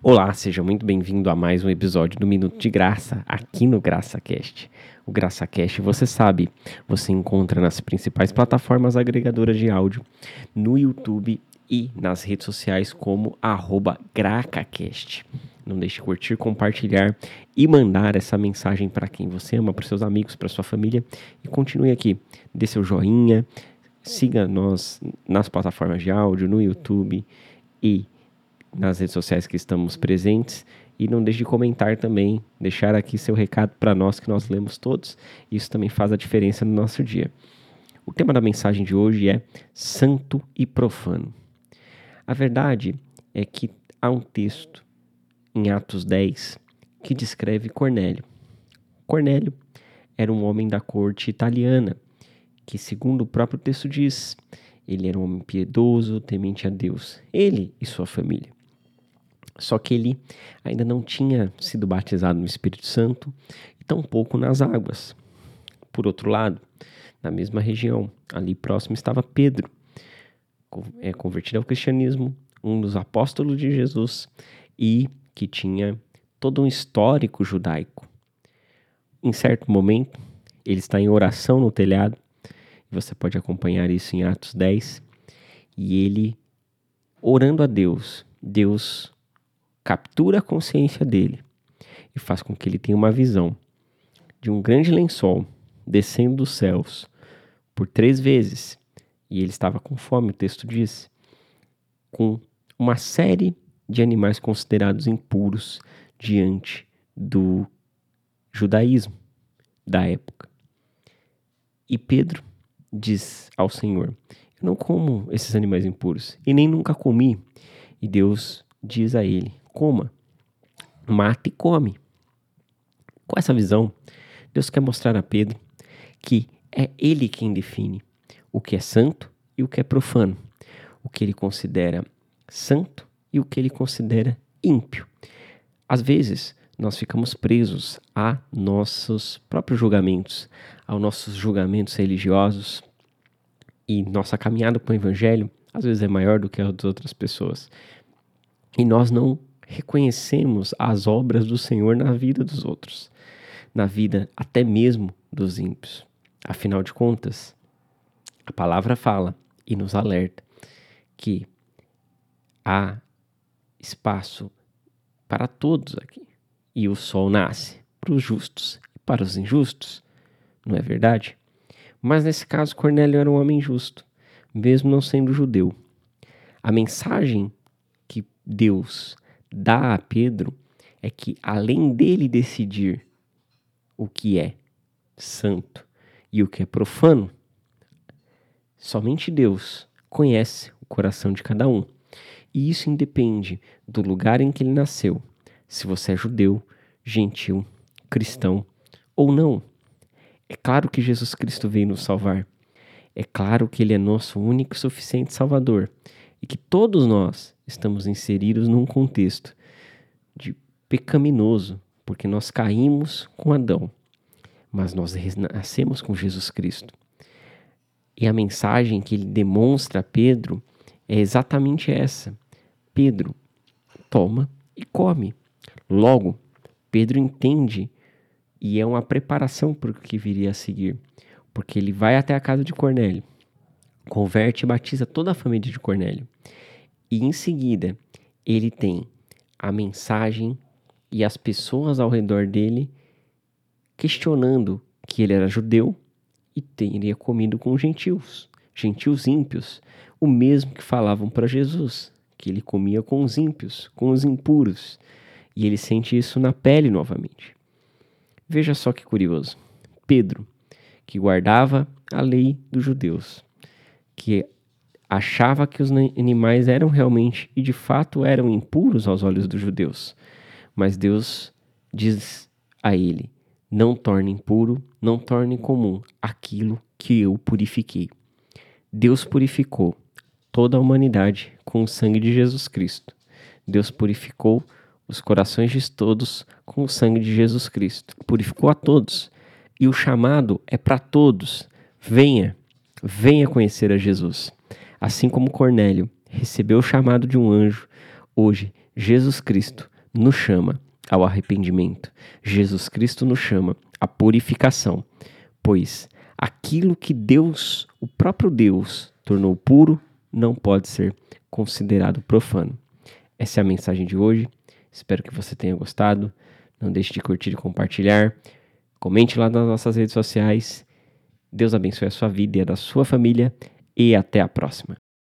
Olá, seja muito bem-vindo a mais um episódio do Minuto de Graça, aqui no GraçaCast. O GraçaCast, você sabe, você encontra nas principais plataformas agregadoras de áudio, no YouTube e nas redes sociais como GracaCast. Não deixe de curtir, compartilhar e mandar essa mensagem para quem você ama, para seus amigos, para sua família. E continue aqui, dê seu joinha, siga nós nas plataformas de áudio, no YouTube e nas redes sociais que estamos presentes. E não deixe de comentar também, deixar aqui seu recado para nós que nós lemos todos. Isso também faz a diferença no nosso dia. O tema da mensagem de hoje é santo e profano. A verdade é que há um texto em Atos 10 que descreve Cornélio. Cornélio era um homem da corte italiana que, segundo o próprio texto diz, ele era um homem piedoso, temente a Deus, ele e sua família. Só que ele ainda não tinha sido batizado no Espírito Santo e tampouco nas águas. Por outro lado, na mesma região, ali próximo estava Pedro, é, convertido ao cristianismo, um dos apóstolos de Jesus e que tinha todo um histórico judaico. Em certo momento, ele está em oração no telhado, você pode acompanhar isso em Atos 10, e ele orando a Deus, Deus captura a consciência dele e faz com que ele tenha uma visão de um grande lençol descendo dos céus por três vezes. E ele estava com fome, o texto diz, com uma série de animais considerados impuros diante do judaísmo da época. E Pedro diz ao Senhor: Eu não como esses animais impuros e nem nunca comi. E Deus diz a ele: coma. Mata e come. Com essa visão, Deus quer mostrar a Pedro que é ele quem define o que é santo e o que é profano, o que ele considera santo e o que ele considera ímpio. Às vezes, nós ficamos presos a nossos próprios julgamentos, aos nossos julgamentos religiosos, e nossa caminhada com o evangelho às vezes é maior do que a das outras pessoas. E nós não reconhecemos as obras do Senhor na vida dos outros, na vida até mesmo dos ímpios. Afinal de contas, a palavra fala e nos alerta que há espaço para todos aqui. E o sol nasce para os justos e para os injustos, não é verdade? Mas nesse caso, Cornélio era um homem justo, mesmo não sendo judeu. A mensagem que Deus dá a Pedro é que, além dele decidir o que é santo e o que é profano, somente Deus conhece o coração de cada um. E isso independe do lugar em que ele nasceu, se você é judeu, gentil, cristão ou não. É claro que Jesus Cristo veio nos salvar. É claro que Ele é nosso único e suficiente Salvador e que todos nós estamos inseridos num contexto de pecaminoso, porque nós caímos com Adão, mas nós nascemos com Jesus Cristo. E a mensagem que ele demonstra a Pedro é exatamente essa: Pedro, toma e come. Logo, Pedro entende e é uma preparação para o que viria a seguir, porque ele vai até a casa de Cornélio, converte e batiza toda a família de Cornélio. E em seguida, ele tem a mensagem e as pessoas ao redor dele questionando que ele era judeu e teria comido com gentios, gentios ímpios, o mesmo que falavam para Jesus, que ele comia com os ímpios, com os impuros. E ele sente isso na pele novamente. Veja só que curioso. Pedro, que guardava a lei dos judeus, que achava que os animais eram realmente e de fato eram impuros aos olhos dos judeus. Mas Deus diz a ele: Não torne impuro, não torne comum aquilo que eu purifiquei. Deus purificou toda a humanidade com o sangue de Jesus Cristo. Deus purificou os corações de todos com o sangue de Jesus Cristo. Purificou a todos. E o chamado é para todos. Venha, venha conhecer a Jesus. Assim como Cornélio recebeu o chamado de um anjo, hoje Jesus Cristo nos chama ao arrependimento. Jesus Cristo nos chama à purificação, pois aquilo que Deus, o próprio Deus, tornou puro, não pode ser considerado profano. Essa é a mensagem de hoje. Espero que você tenha gostado. Não deixe de curtir e compartilhar. Comente lá nas nossas redes sociais. Deus abençoe a sua vida e a da sua família. E até a próxima.